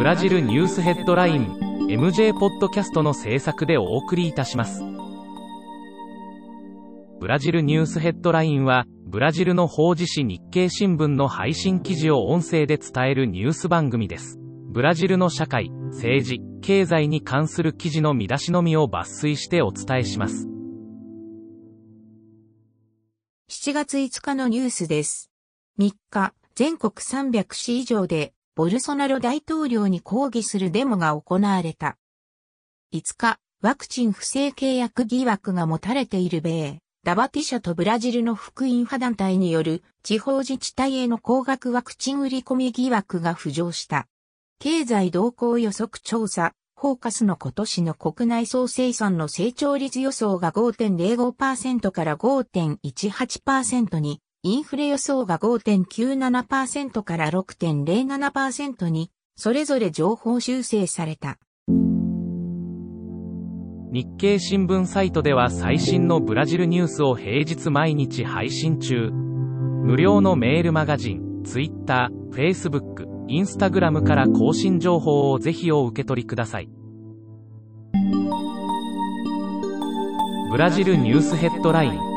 ブラジルニュースヘッドライン MJ ポッドキャストの制作でお送りいたします。ブラジルニュースヘッドラインはブラジルの法事紙日経新聞の配信記事を音声で伝えるニュース番組です。ブラジルの社会政治経済に関する記事の見出しのみを抜粋してお伝えします。7月5日のニュースです。3日、全国300市以上で、ボルソナロ大統領に抗議するデモが行われた。5日、ワクチン不正契約疑惑が持たれている米、ダバティ社とブラジルの福音派団体による地方自治体への高額ワクチン売り込み疑惑が浮上した。経済動向予測調査、フォーカスの今年の国内総生産の成長率予想が5.05%から5.18%に、インフレ予想が5.97%から6.07%に、それぞれ情報修正された。日経新聞サイトでは最新のブラジルニュースを平日毎日配信中。無料のメールマガジン、Twitter、Facebook、インスタグラムから更新情報をぜひお受け取りください。ブラジルニュースヘッドライン